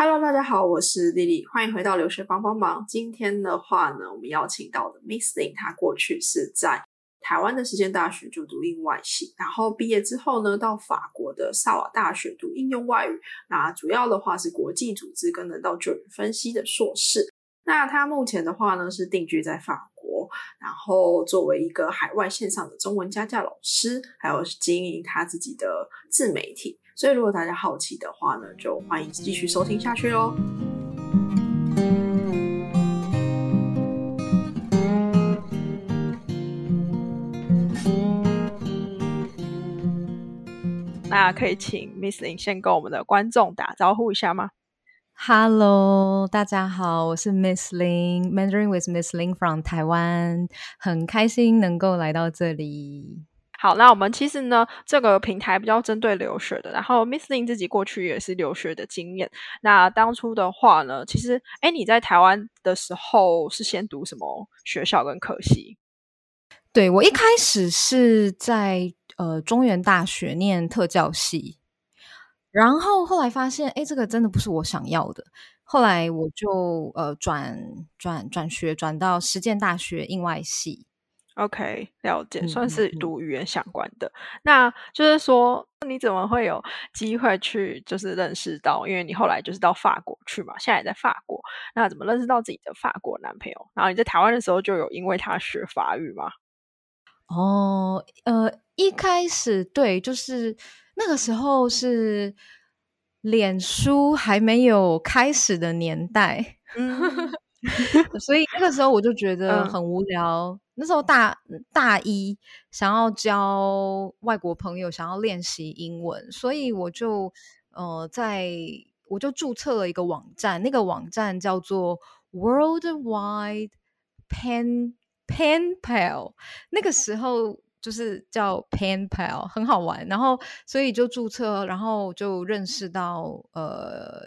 Hello，大家好，我是丽丽，欢迎回到留学帮帮忙。今天的话呢，我们邀请到的 Missling，她过去是在台湾的时间大学就读英外系，然后毕业之后呢，到法国的萨瓦大学读应用外语，那主要的话是国际组织跟人道救援分析的硕士。那他目前的话呢，是定居在法国，然后作为一个海外线上的中文家教老师，还有经营他自己的自媒体。所以，如果大家好奇的话呢，就欢迎继续收听下去喽。那可以请 Miss Lin 先跟我们的观众打招呼一下吗？Hello，大家好，我是 Miss Lin，Mandarin with Miss Lin from 台湾，很开心能够来到这里。好，那我们其实呢，这个平台比较针对留学的。然后，Miss Lin 自己过去也是留学的经验。那当初的话呢，其实，哎，你在台湾的时候是先读什么学校跟科系？对我一开始是在呃中原大学念特教系，然后后来发现，哎，这个真的不是我想要的。后来我就呃转转转学，转到实践大学印外系。OK，了解，算是读语言相关的。那就是说，你怎么会有机会去，就是认识到？因为你后来就是到法国去嘛，现在也在法国。那怎么认识到自己的法国男朋友？然后你在台湾的时候就有因为他学法语吗？哦，呃，一开始对，就是那个时候是脸书还没有开始的年代，所以那个时候我就觉 得很无聊。那时候大大一，想要交外国朋友，想要练习英文，所以我就呃，在我就注册了一个网站，那个网站叫做 Worldwide Pen Pen Pal，那个时候就是叫 Pen Pal，很好玩。然后所以就注册，然后就认识到呃。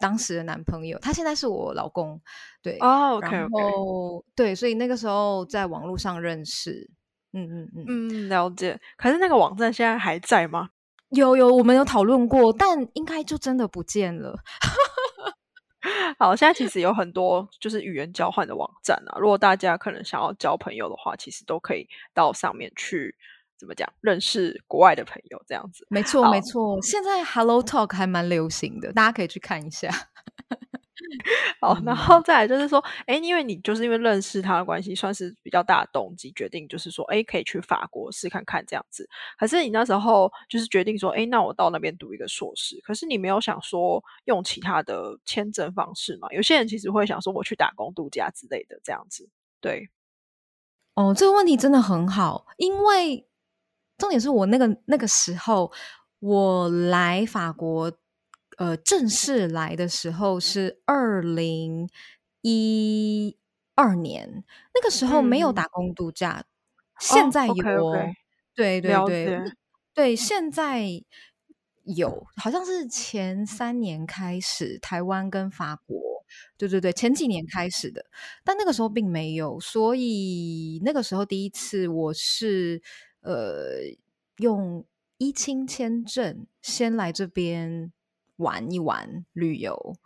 当时的男朋友，他现在是我老公，对哦，然后对，所以那个时候在网络上认识，嗯嗯嗯嗯，了解。可是那个网站现在还在吗？有有，我们有讨论过，但应该就真的不见了。好，现在其实有很多就是语言交换的网站啊，如果大家可能想要交朋友的话，其实都可以到上面去。怎么讲？认识国外的朋友这样子，没错没错。现在 Hello Talk 还蛮流行的，大家可以去看一下。好，然后再来就是说，哎，因为你就是因为认识他的关系，算是比较大的动机，决定就是说，哎，可以去法国试看看这样子。可是你那时候就是决定说，哎，那我到那边读一个硕士。可是你没有想说用其他的签证方式嘛？有些人其实会想说，我去打工度假之类的这样子。对，哦，这个问题真的很好，因为。重点是我那个那个时候，我来法国，呃，正式来的时候是二零一二年，那个时候没有打工度假，现在有，对对对对，现在有，好像是前三年开始，台湾跟法国，对对对，前几年开始的，但那个时候并没有，所以那个时候第一次我是。呃，用一清签证先来这边玩一玩旅游。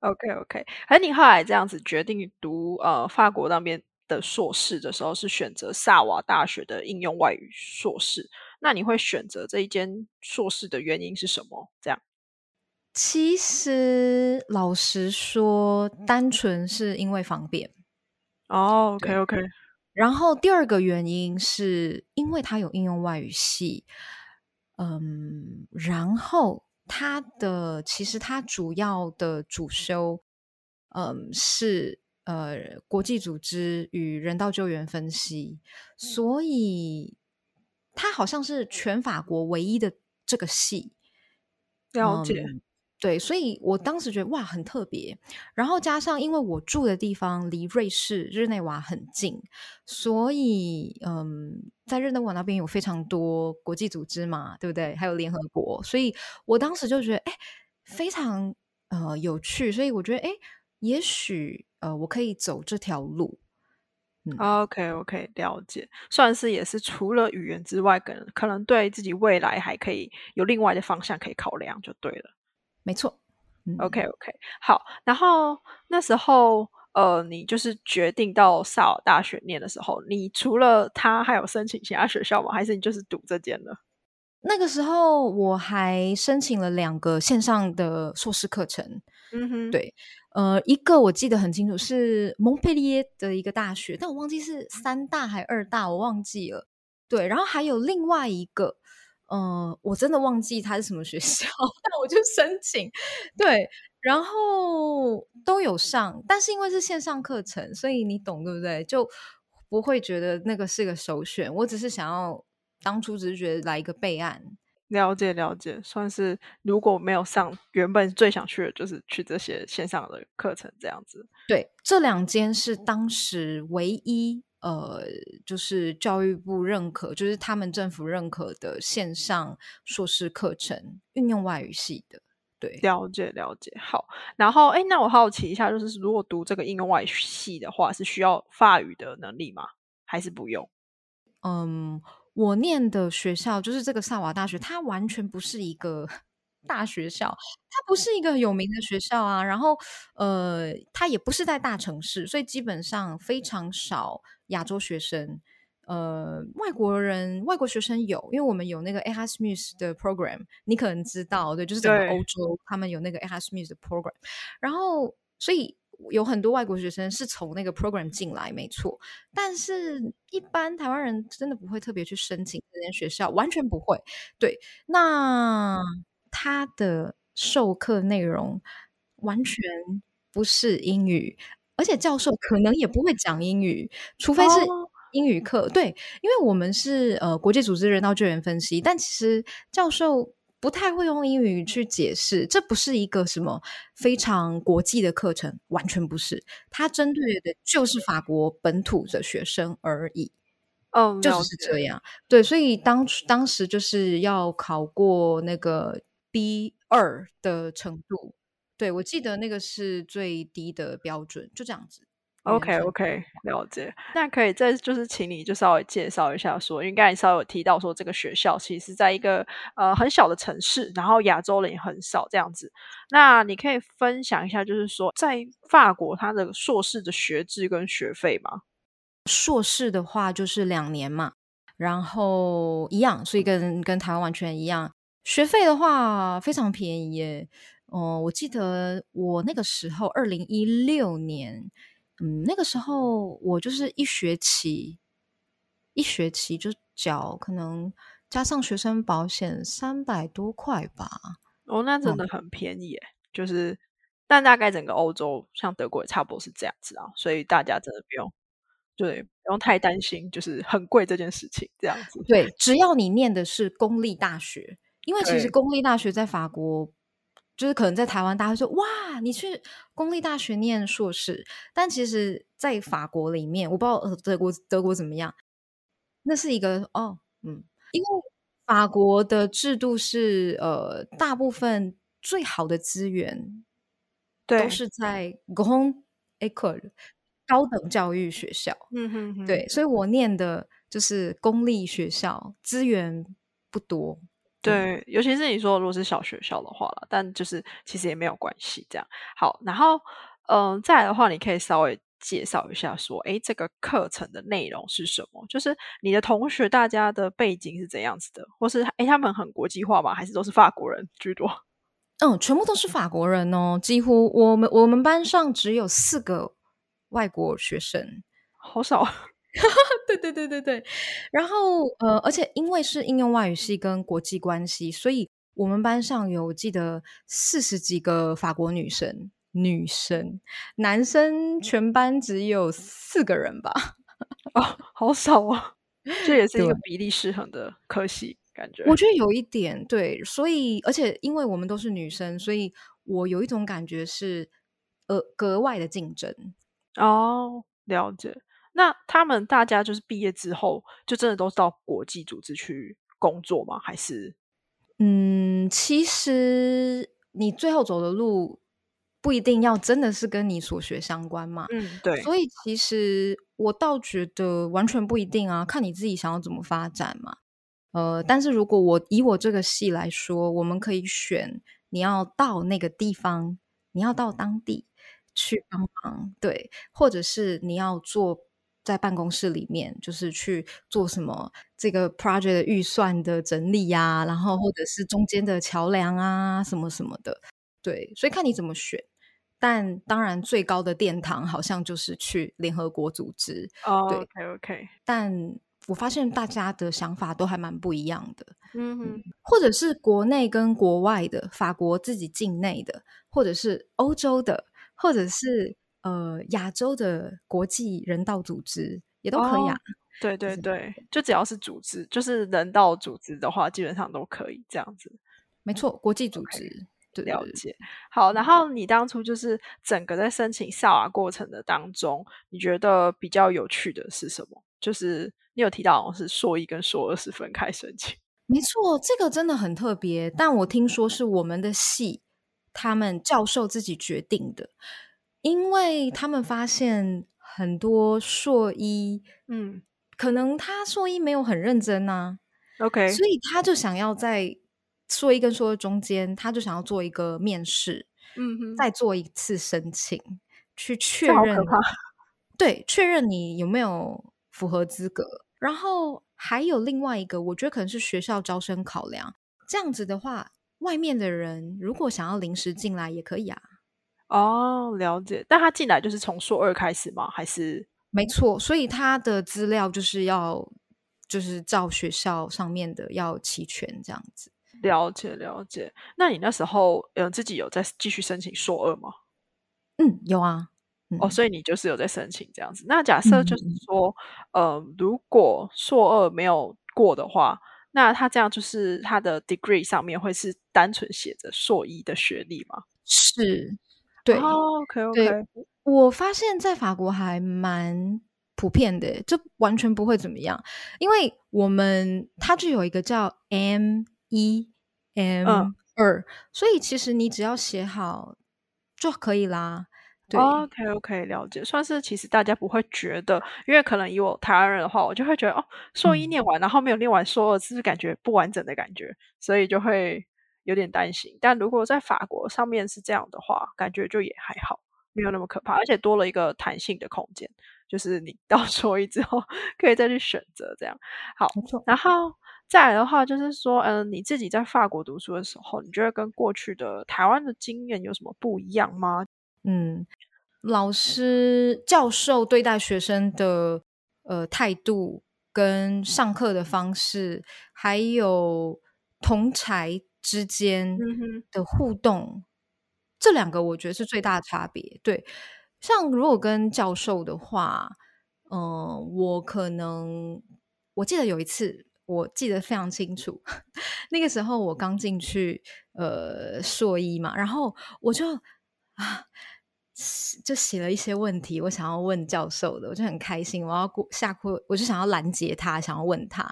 OK OK，而你后来这样子决定读呃法国那边的硕士的时候，是选择萨瓦大学的应用外语硕士。那你会选择这一间硕士的原因是什么？这样？其实老实说，单纯是因为方便。哦，OK OK。然后第二个原因是因为他有应用外语系，嗯，然后他的其实他主要的主修，嗯，是呃国际组织与人道救援分析，所以他好像是全法国唯一的这个系，了解。对，所以我当时觉得哇很特别，然后加上因为我住的地方离瑞士日内瓦很近，所以嗯，在日内瓦那边有非常多国际组织嘛，对不对？还有联合国，所以我当时就觉得哎非常呃有趣，所以我觉得哎也许呃我可以走这条路。OK OK，了解，算是也是除了语言之外，可能可能对自己未来还可以有另外的方向可以考量，就对了。没错，OK OK，好。然后那时候，呃，你就是决定到萨尔大学念的时候，你除了他还有申请其他学校吗？还是你就是读这间了？那个时候我还申请了两个线上的硕士课程。嗯哼，对，呃，一个我记得很清楚是蒙佩利耶的一个大学，但我忘记是三大还二大，我忘记了。对，然后还有另外一个，嗯，我真的忘记它是什么学校，但我就申请，对，然后都有上，但是因为是线上课程，所以你懂对不对？就不会觉得那个是个首选。我只是想要当初只是觉得来一个备案，了解了解，算是如果没有上，原本最想去的就是去这些线上的课程这样子。对，这两间是当时唯一。呃，就是教育部认可，就是他们政府认可的线上硕士课程，运用外语系的。对，了解了解。好，然后哎，那我好奇一下，就是如果读这个应用外语系的话，是需要法语的能力吗？还是不用？嗯，我念的学校就是这个萨瓦大学，它完全不是一个。大学校，它不是一个有名的学校啊。然后，呃，它也不是在大城市，所以基本上非常少亚洲学生。呃，外国人、外国学生有，因为我们有那个 Erasmus 的 program，你可能知道，对，就是整个欧洲他们有那个 Erasmus 的 program。然后，所以有很多外国学生是从那个 program 进来，没错。但是，一般台湾人真的不会特别去申请这间学校，完全不会。对，那。他的授课内容完全不是英语，而且教授可能也不会讲英语，除非是英语课。对，因为我们是呃国际组织人道救援分析，但其实教授不太会用英语去解释，这不是一个什么非常国际的课程，完全不是。他针对的就是法国本土的学生而已。哦，就是这样。对，所以当当时就是要考过那个。B 二的程度，对我记得那个是最低的标准，就这样子。OK OK，了解。那可以再就是请你就稍微介绍一下，说因为刚才稍微有提到说这个学校其实在一个呃很小的城市，然后亚洲人也很少这样子。那你可以分享一下，就是说在法国它的硕士的学制跟学费吗？硕士的话就是两年嘛，然后一样，所以跟跟台湾完全一样。学费的话非常便宜耶，哦，我记得我那个时候二零一六年，嗯，那个时候我就是一学期，一学期就缴，可能加上学生保险三百多块吧。哦，那真的很便宜耶，就是，但大概整个欧洲像德国也差不多是这样子啊，所以大家真的不用，对，不用太担心，就是很贵这件事情这样子。对，只要你念的是公立大学。因为其实公立大学在法国，就是可能在台湾，大家说哇，你去公立大学念硕士，但其实，在法国里面，我不知道呃德国德国怎么样，那是一个哦，嗯，因为法国的制度是呃，大部分最好的资源都是在 grand école 高等教育学校，嗯哼，对，所以我念的就是公立学校，资源不多。对，尤其是你说如果是小学校的话了，但就是其实也没有关系。这样好，然后嗯，再来的话，你可以稍微介绍一下，说哎，这个课程的内容是什么？就是你的同学大家的背景是怎样子的，或是哎，他们很国际化吗？还是都是法国人居多？嗯，全部都是法国人哦，几乎我们我们班上只有四个外国学生，好少。对对对对对，然后呃，而且因为是应用外语系跟国际关系，所以我们班上有记得四十几个法国女生，女生男生全班只有四个人吧？哦，好少啊！这也是一个比例失衡的可惜，感觉我觉得有一点对，所以而且因为我们都是女生，所以我有一种感觉是呃格外的竞争哦，了解。那他们大家就是毕业之后，就真的都到国际组织去工作吗？还是，嗯，其实你最后走的路不一定要真的是跟你所学相关嘛。嗯，对。所以其实我倒觉得完全不一定啊，看你自己想要怎么发展嘛。呃，但是如果我以我这个系来说，我们可以选你要到那个地方，你要到当地去帮忙，对，或者是你要做在办公室里面，就是去做什么这个 project 的预算的整理呀，然后或者是中间的桥梁啊，什么什么的，对，所以看你怎么选。但当然，最高的殿堂好像就是去联合国组织。哦，OK OK。但我发现大家的想法都还蛮不一样的。嗯哼，或者是国内跟国外的，法国自己境内的，或者是欧洲的，或者是呃亚洲的国际人道组织也都可以啊。对对对，就只要是组织，就是人道组织的话，基本上都可以这样子。没错，国际组织。了解，好。然后你当初就是整个在申请萨瓦过程的当中，你觉得比较有趣的是什么？就是你有提到是硕一跟硕二是分开申请，没错，这个真的很特别。但我听说是我们的系他们教授自己决定的，因为他们发现很多硕一，嗯，可能他硕一没有很认真呐，OK，所以他就想要在。硕一跟硕二中间，他就想要做一个面试，嗯哼，再做一次申请，去确认，对，确认你有没有符合资格。然后还有另外一个，我觉得可能是学校招生考量。这样子的话，外面的人如果想要临时进来也可以啊。哦，了解。但他进来就是从硕二开始吗？还是？没错，所以他的资料就是要，就是照学校上面的要齐全，这样子。了解了解，那你那时候呃自己有在继续申请硕二吗？嗯，有啊。哦，所以你就是有在申请这样子。那假设就是说，呃，如果硕二没有过的话，那他这样就是他的 degree 上面会是单纯写着硕一的学历吗？是，对。OK OK。我发现在法国还蛮普遍的，这完全不会怎么样，因为我们它就有一个叫 M。一 M 二，所以其实你只要写好就可以啦。对，OK OK，了解。算是其实大家不会觉得，因为可能以我台湾人的话，我就会觉得哦，硕一念完，然后没有念完硕二，是不是感觉不完整的感觉？所以就会有点担心。但如果在法国上面是这样的话，感觉就也还好，没有那么可怕，而且多了一个弹性的空间，就是你到硕一之后可以再去选择这样。好，然后。再来的话，就是说，嗯，你自己在法国读书的时候，你觉得跟过去的台湾的经验有什么不一样吗？嗯，老师、教授对待学生的呃态度，跟上课的方式，还有同才之间的互动，这两个我觉得是最大的差别。对，像如果跟教授的话，嗯，我可能我记得有一次。我记得非常清楚，那个时候我刚进去呃硕一嘛，然后我就啊就写了一些问题，我想要问教授的，我就很开心，我要过下课，我就想要拦截他，想要问他，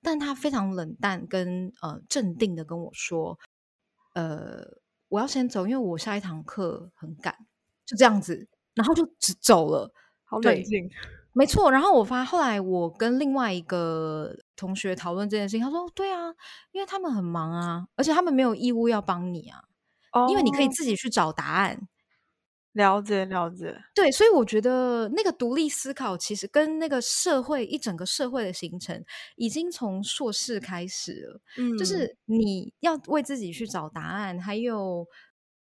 但他非常冷淡跟呃镇定的跟我说，呃我要先走，因为我下一堂课很赶，就这样子，然后就只走了，好冷静。没错，然后我发后来我跟另外一个同学讨论这件事情，他说：“对啊，因为他们很忙啊，而且他们没有义务要帮你啊，因为你可以自己去找答案。”了解了解，对，所以我觉得那个独立思考其实跟那个社会一整个社会的形成，已经从硕士开始了。嗯，就是你要为自己去找答案，还有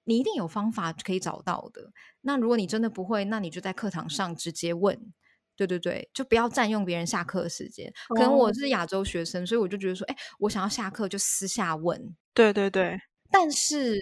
你一定有方法可以找到的。那如果你真的不会，那你就在课堂上直接问。对对对，就不要占用别人下课的时间。可能我是亚洲学生，所以我就觉得说，哎，我想要下课就私下问。对对对，但是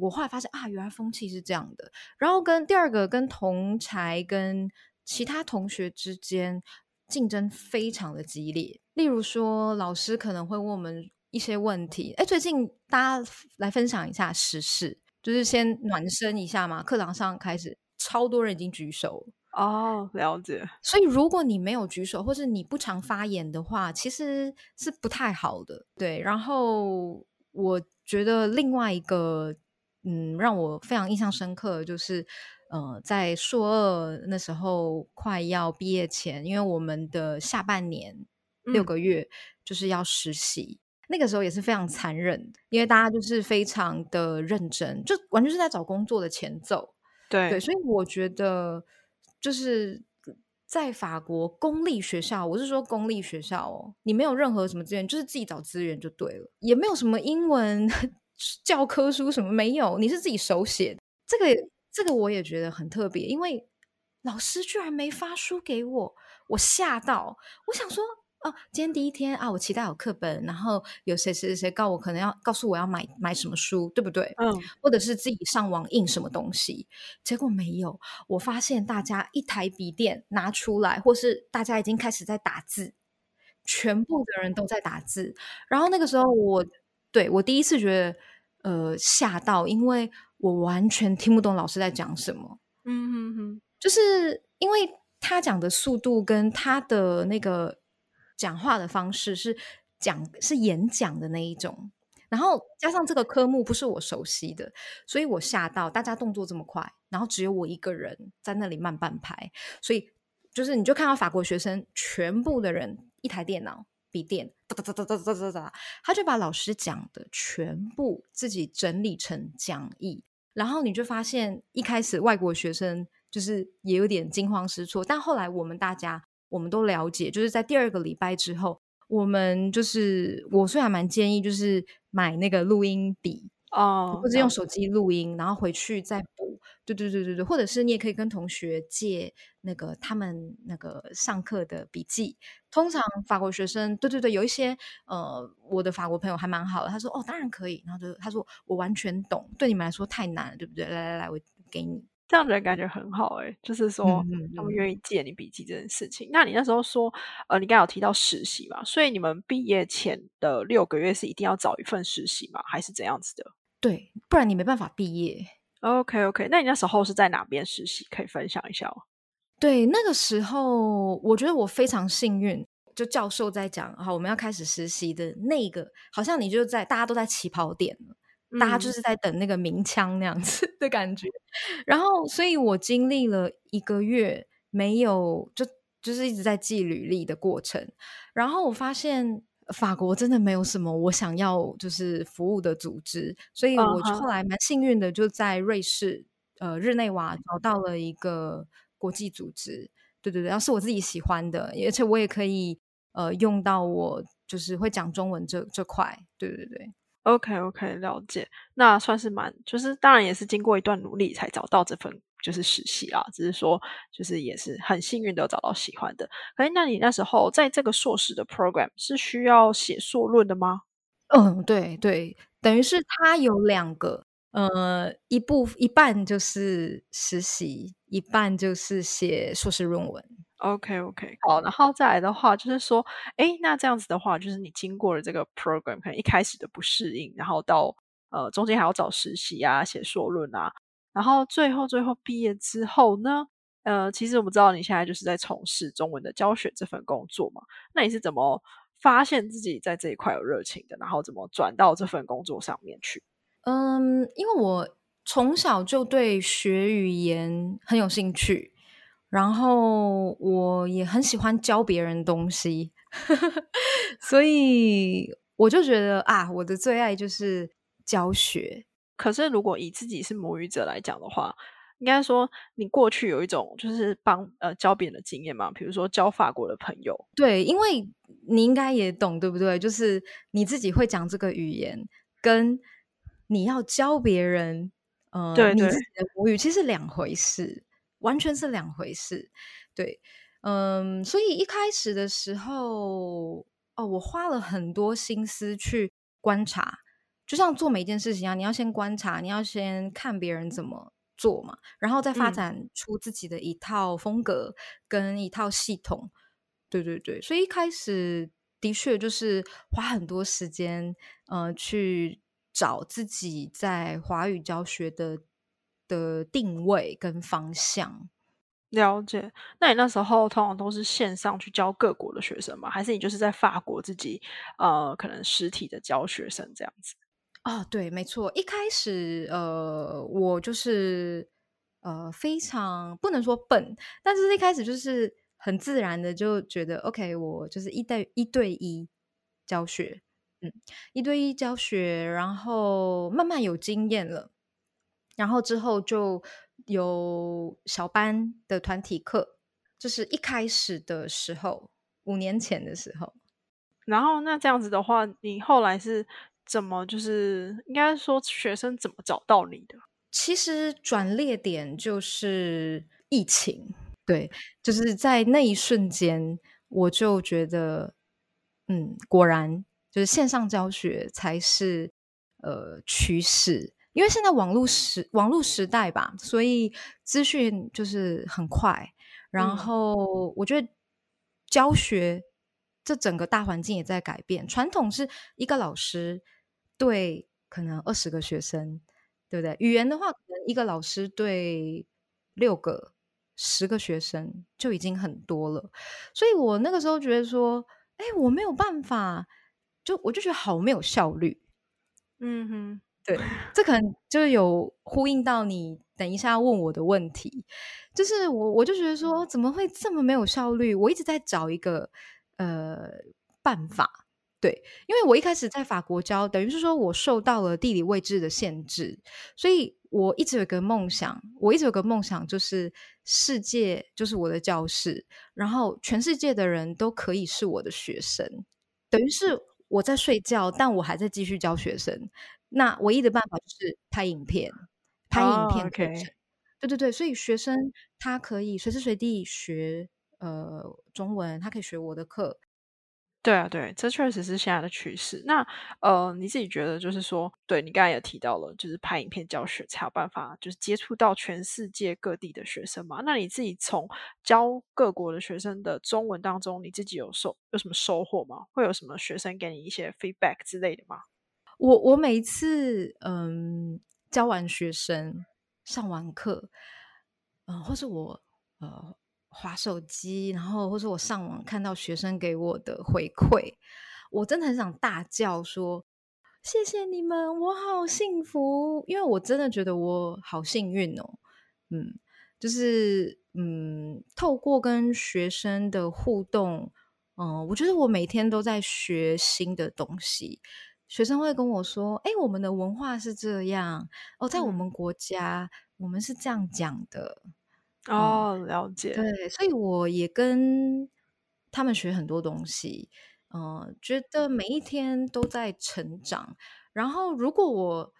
我后来发现啊，原来风气是这样的。然后跟第二个，跟同才跟其他同学之间竞争非常的激烈。例如说，老师可能会问我们一些问题。哎，最近大家来分享一下时事，就是先暖身一下嘛。课堂上开始，超多人已经举手。哦，了解。所以如果你没有举手，或是你不常发言的话，其实是不太好的。对，然后我觉得另外一个，嗯，让我非常印象深刻，就是，呃，在硕二那时候快要毕业前，因为我们的下半年六个月就是要实习。那个时候也是非常残忍，因为大家就是非常的认真，就完全是在找工作的前奏。对对，所以我觉得就是在法国公立学校，我是说公立学校哦，你没有任何什么资源，就是自己找资源就对了，也没有什么英文 教科书什么没有，你是自己手写。这个这个我也觉得很特别，因为老师居然没发书给我，我吓到，我想说。哦，今天第一天啊，我期待有课本，然后有谁谁谁告我可能要告诉我要买买什么书，对不对？嗯，或者是自己上网印什么东西，结果没有。我发现大家一台笔电拿出来，或是大家已经开始在打字，全部的人都在打字。然后那个时候，我对我第一次觉得呃吓到，因为我完全听不懂老师在讲什么。嗯哼哼，就是因为他讲的速度跟他的那个。讲话的方式是讲是演讲的那一种，然后加上这个科目不是我熟悉的，所以我吓到大家动作这么快，然后只有我一个人在那里慢半拍，所以就是你就看到法国学生全部的人一台电脑。笔电哒哒哒哒哒哒哒哒，他就把老师讲的全部自己整理成讲义，然后你就发现一开始外国学生就是也有点惊慌失措，但后来我们大家我们都了解，就是在第二个礼拜之后，我们就是我虽然蛮建议，就是买那个录音笔哦，或者用手机录音，然后回去再补。对对对对对，或者是你也可以跟同学借那个他们那个上课的笔记。通常法国学生，对对对，有一些呃，我的法国朋友还蛮好的，他说哦，当然可以，然后就他说我完全懂，对你们来说太难了，对不对？来来来，我给你。这样人感觉很好哎，就是说他们愿意借你笔记这件事情。那你那时候说，呃，你刚有提到实习嘛？所以你们毕业前的六个月是一定要找一份实习吗？还是怎样子的？对，不然你没办法毕业。OK OK，那你那时候是在哪边实习？可以分享一下哦？对，那个时候我觉得我非常幸运，就教授在讲，好，我们要开始实习的那个，好像你就在大家都在起跑点了。大家就是在等那个鸣枪那样子的感觉，然后，所以我经历了一个月没有，就就是一直在记履历的过程，然后我发现法国真的没有什么我想要就是服务的组织，所以我后来蛮幸运的，就在瑞士呃日内瓦找到了一个国际组织，对对对，要是我自己喜欢的，而且我也可以呃用到我就是会讲中文这这块，对对对。OK OK，了解。那算是蛮，就是当然也是经过一段努力才找到这份就是实习啊。只是说，就是也是很幸运的找到喜欢的。可是，那你那时候在这个硕士的 program 是需要写硕论的吗？嗯，对对，等于是它有两个，呃，一部一半就是实习，一半就是写硕士论文。OK，OK，好，然后再来的话，就是说，哎，那这样子的话，就是你经过了这个 program，可能一开始的不适应，然后到呃中间还要找实习啊，写硕论啊，然后最后最后毕业之后呢，呃，其实我们知道你现在就是在从事中文的教学这份工作嘛，那你是怎么发现自己在这一块有热情的，然后怎么转到这份工作上面去？嗯，因为我从小就对学语言很有兴趣。然后我也很喜欢教别人东西，所以我就觉得啊，我的最爱就是教学。可是如果以自己是母语者来讲的话，应该说你过去有一种就是帮呃教别人的经验嘛，比如说教法国的朋友。对，因为你应该也懂，对不对？就是你自己会讲这个语言，跟你要教别人，呃，你自己的母语其实两回事。完全是两回事，对，嗯，所以一开始的时候，哦，我花了很多心思去观察，就像做每一件事情一样，你要先观察，你要先看别人怎么做嘛，然后再发展出自己的一套风格跟一套系统，对对对，所以一开始的确就是花很多时间，呃，去找自己在华语教学的。的定位跟方向了解，那你那时候通常都是线上去教各国的学生吗？还是你就是在法国自己呃，可能实体的教学生这样子？哦，对，没错，一开始呃，我就是呃非常不能说笨，但是一开始就是很自然的就觉得，OK，我就是一对一对一教学，嗯，一对一教学，然后慢慢有经验了，然后之后就有小班的团体课，就是一开始的时候，五年前的时候。然后那这样子的话，你后来是怎么就是应该说学生怎么找到你的？其实转捩点就是疫情，对，就是在那一瞬间，我就觉得，嗯，果然就是线上教学才是呃趋势，因为现在网络时网络时代吧，所以资讯就是很快，然后我觉得教学。这整个大环境也在改变。传统是一个老师对可能二十个学生，对不对？语言的话，可能一个老师对六个、十个学生就已经很多了。所以我那个时候觉得说，哎，我没有办法，就我就觉得好没有效率。嗯哼，对，这可能就有呼应到你等一下问我的问题，就是我我就觉得说，怎么会这么没有效率？我一直在找一个。呃，办法对，因为我一开始在法国教，等于是说我受到了地理位置的限制，所以我一直有个梦想，我一直有个梦想，就是世界就是我的教室，然后全世界的人都可以是我的学生，等于是我在睡觉，但我还在继续教学生。那唯一的办法就是拍影片，拍影片课程，对对对，所以学生他可以随时随地学。呃，中文他可以学我的课，对啊，对，这确实是现在的趋势。那呃，你自己觉得就是说，对你刚才也提到了，就是拍影片教学才有办法，就是接触到全世界各地的学生嘛？那你自己从教各国的学生的中文当中，你自己有收有什么收获吗？会有什么学生给你一些 feedback 之类的吗？我我每一次嗯教完学生上完课，嗯，或是我呃。划手机，然后或者我上网看到学生给我的回馈，我真的很想大叫说：“谢谢你们，我好幸福！”因为我真的觉得我好幸运哦。嗯，就是嗯，透过跟学生的互动，嗯，我觉得我每天都在学新的东西。学生会跟我说：“哎，我们的文化是这样哦，在我们国家，我们是这样讲的。”哦，了解。对，所以我也跟他们学很多东西，嗯，觉得每一天都在成长。然后，如果我，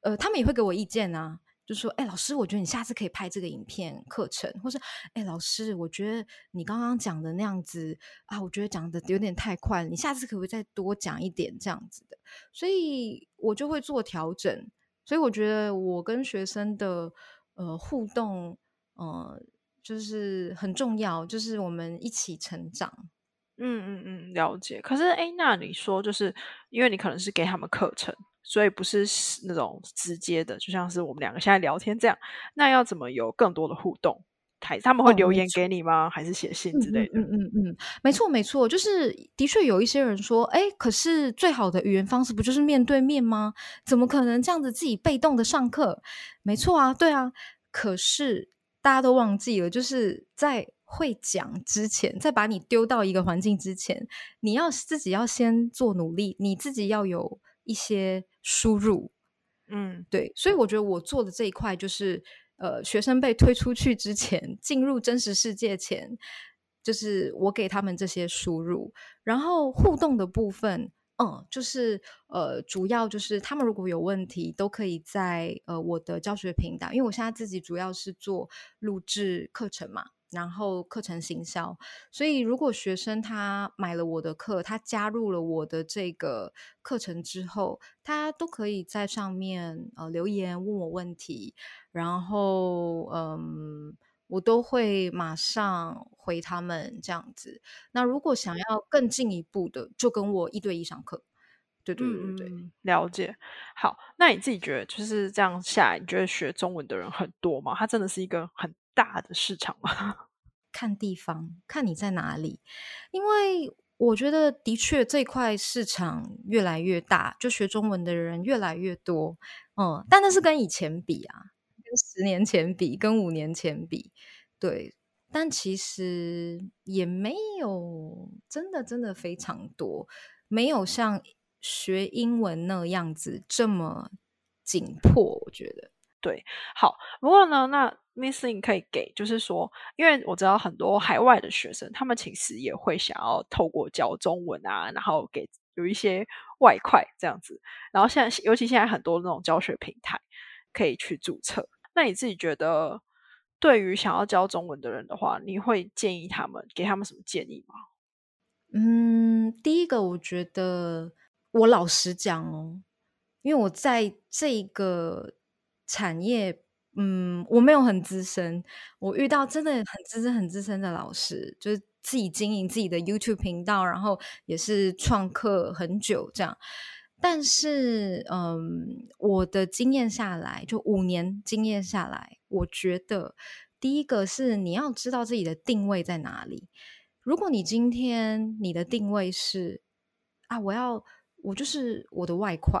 呃，他们也会给我意见啊，就说：“哎，老师，我觉得你下次可以拍这个影片课程，或是，哎，老师，我觉得你刚刚讲的那样子啊，我觉得讲的有点太快了，你下次可不可以再多讲一点这样子的？”所以我就会做调整。所以我觉得我跟学生的呃互动。呃，就是很重要，就是我们一起成长。嗯嗯嗯，了解。可是，哎，那你说，就是因为你可能是给他们课程，所以不是那种直接的，就像是我们两个现在聊天这样。那要怎么有更多的互动？还他们会留言给你吗？还是写信之类的？嗯嗯嗯，没错没错，就是的确有一些人说，哎，可是最好的语言方式不就是面对面吗？怎么可能这样子自己被动的上课？没错啊，对啊，可是。大家都忘记了，就是在会讲之前，在把你丢到一个环境之前，你要自己要先做努力，你自己要有一些输入。嗯，对，所以我觉得我做的这一块，就是呃，学生被推出去之前，进入真实世界前，就是我给他们这些输入，然后互动的部分。嗯，就是呃，主要就是他们如果有问题，都可以在呃我的教学频道，因为我现在自己主要是做录制课程嘛，然后课程行销，所以如果学生他买了我的课，他加入了我的这个课程之后，他都可以在上面呃留言问我问题，然后嗯。我都会马上回他们这样子。那如果想要更进一步的，就跟我一对一上课。对对对对，了解。好，那你自己觉得就是这样下来，你觉得学中文的人很多吗？它真的是一个很大的市场吗？看地方，看你在哪里。因为我觉得的确这块市场越来越大，就学中文的人越来越多。嗯，但那是跟以前比啊。跟十年前比，跟五年前比，对，但其实也没有真的真的非常多，没有像学英文那样子这么紧迫。我觉得对，好。不过呢，那 Missing 可以给，就是说，因为我知道很多海外的学生，他们其实也会想要透过教中文啊，然后给有一些外快这样子。然后现在，尤其现在很多那种教学平台可以去注册。那你自己觉得，对于想要教中文的人的话，你会建议他们给他们什么建议吗？嗯，第一个，我觉得我老实讲哦，因为我在这个产业。嗯，我没有很资深，我遇到真的很资深、很资深的老师，就是自己经营自己的 YouTube 频道，然后也是创课很久这样。但是，嗯，我的经验下来，就五年经验下来，我觉得第一个是你要知道自己的定位在哪里。如果你今天你的定位是啊，我要我就是我的外快，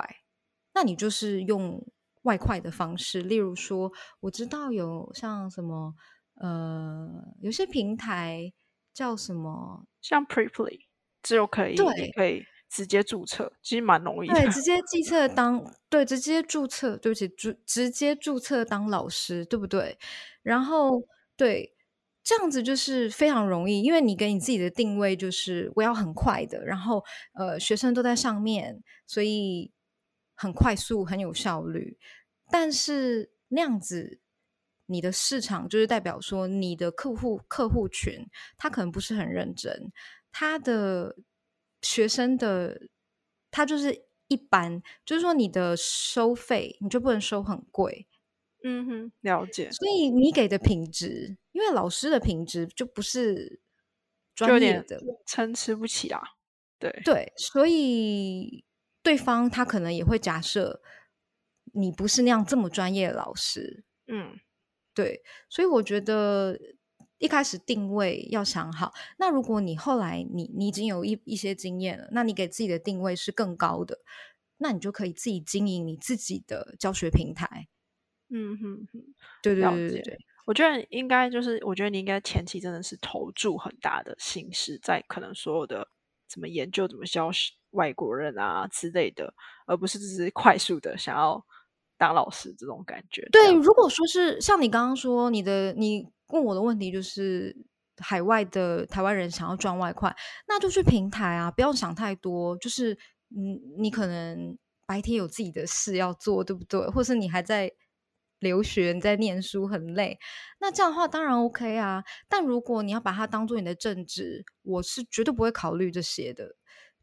那你就是用。外快的方式，例如说，我知道有像什么，呃，有些平台叫什么，像 Preply，只有可以对，可以直接注册，其实蛮容易的。对，直接注册当对，直接注册，对不起，注直接注册当老师，对不对？然后对，这样子就是非常容易，因为你给你自己的定位就是我要很快的，然后呃，学生都在上面，所以。很快速，很有效率，但是那样子，你的市场就是代表说，你的客户客户群他可能不是很认真，他的学生的他就是一般，就是说你的收费你就不能收很贵，嗯哼，了解。所以你给的品质，因为老师的品质就不是专业的，参差不齐啊。对对，所以。对方他可能也会假设你不是那样这么专业的老师，嗯，对，所以我觉得一开始定位要想好。那如果你后来你你已经有一一些经验了，那你给自己的定位是更高的，那你就可以自己经营你自己的教学平台。嗯哼哼，对对对对对，我觉得应该就是，我觉得你应该前期真的是投注很大的心思在可能所有的怎么研究怎么教外国人啊之类的，而不是只是快速的想要当老师这种感觉。对，如果说是像你刚刚说，你的你问我的问题就是海外的台湾人想要赚外快，那就去平台啊，不要想太多。就是嗯，你可能白天有自己的事要做，对不对？或是你还在留学，你在念书很累，那这样的话当然 OK 啊。但如果你要把它当做你的正职，我是绝对不会考虑这些的。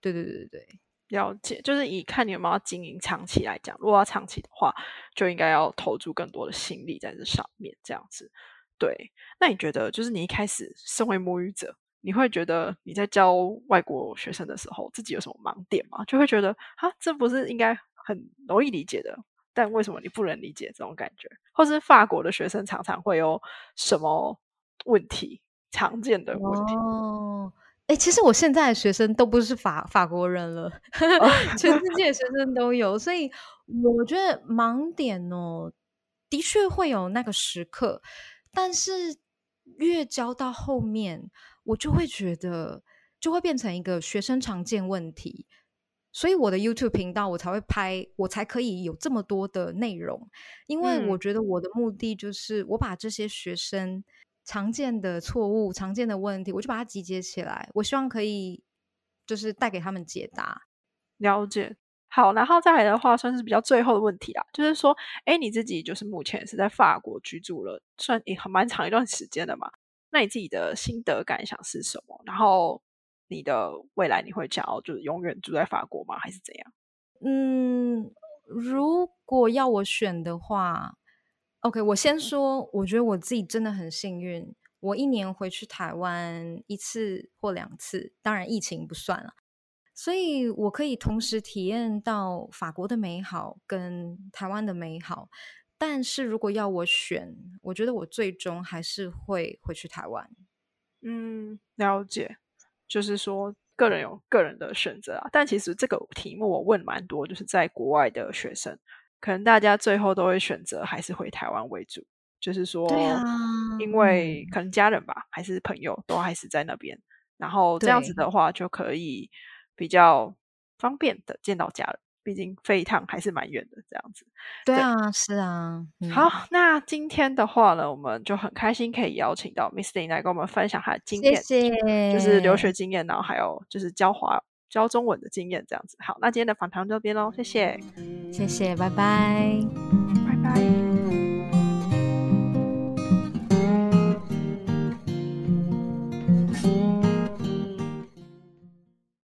对对对对对，了解。就是以看你有没有经营长期来讲，如果要长期的话，就应该要投注更多的心力在这上面，这样子。对，那你觉得，就是你一开始身为母语者，你会觉得你在教外国学生的时候，自己有什么盲点吗？就会觉得，啊，这不是应该很容易理解的，但为什么你不能理解这种感觉？或是法国的学生常常会有什么问题？常见的问题？哦。哎，其实我现在的学生都不是法法国人了，全世界的学生都有，所以我觉得盲点哦，的确会有那个时刻，但是越教到后面，我就会觉得就会变成一个学生常见问题，所以我的 YouTube 频道我才会拍，我才可以有这么多的内容，因为我觉得我的目的就是我把这些学生。常见的错误、常见的问题，我就把它集结起来。我希望可以就是带给他们解答。了解，好，然后再来的话，算是比较最后的问题啦，就是说，哎，你自己就是目前是在法国居住了，算也很蛮长一段时间的嘛？那你自己的心得感想是什么？然后你的未来你会想要就是永远住在法国吗？还是怎样？嗯，如果要我选的话。OK，我先说，我觉得我自己真的很幸运，我一年回去台湾一次或两次，当然疫情不算了，所以我可以同时体验到法国的美好跟台湾的美好。但是如果要我选，我觉得我最终还是会回去台湾。嗯，了解，就是说个人有个人的选择啊。但其实这个题目我问蛮多，就是在国外的学生。可能大家最后都会选择还是回台湾为主，就是说，对啊，因为可能家人吧，还是朋友都还是在那边，然后这样子的话就可以比较方便的见到家人。毕竟飞一趟还是蛮远的，这样子。对啊，是啊。好，那今天的话呢，我们就很开心可以邀请到 Miss Lin 来跟我们分享她的经验，谢谢，就是留学经验，然后还有就是教华教中文的经验，这样子。好，那今天的访谈这边喽，谢谢，谢谢，拜拜，拜拜。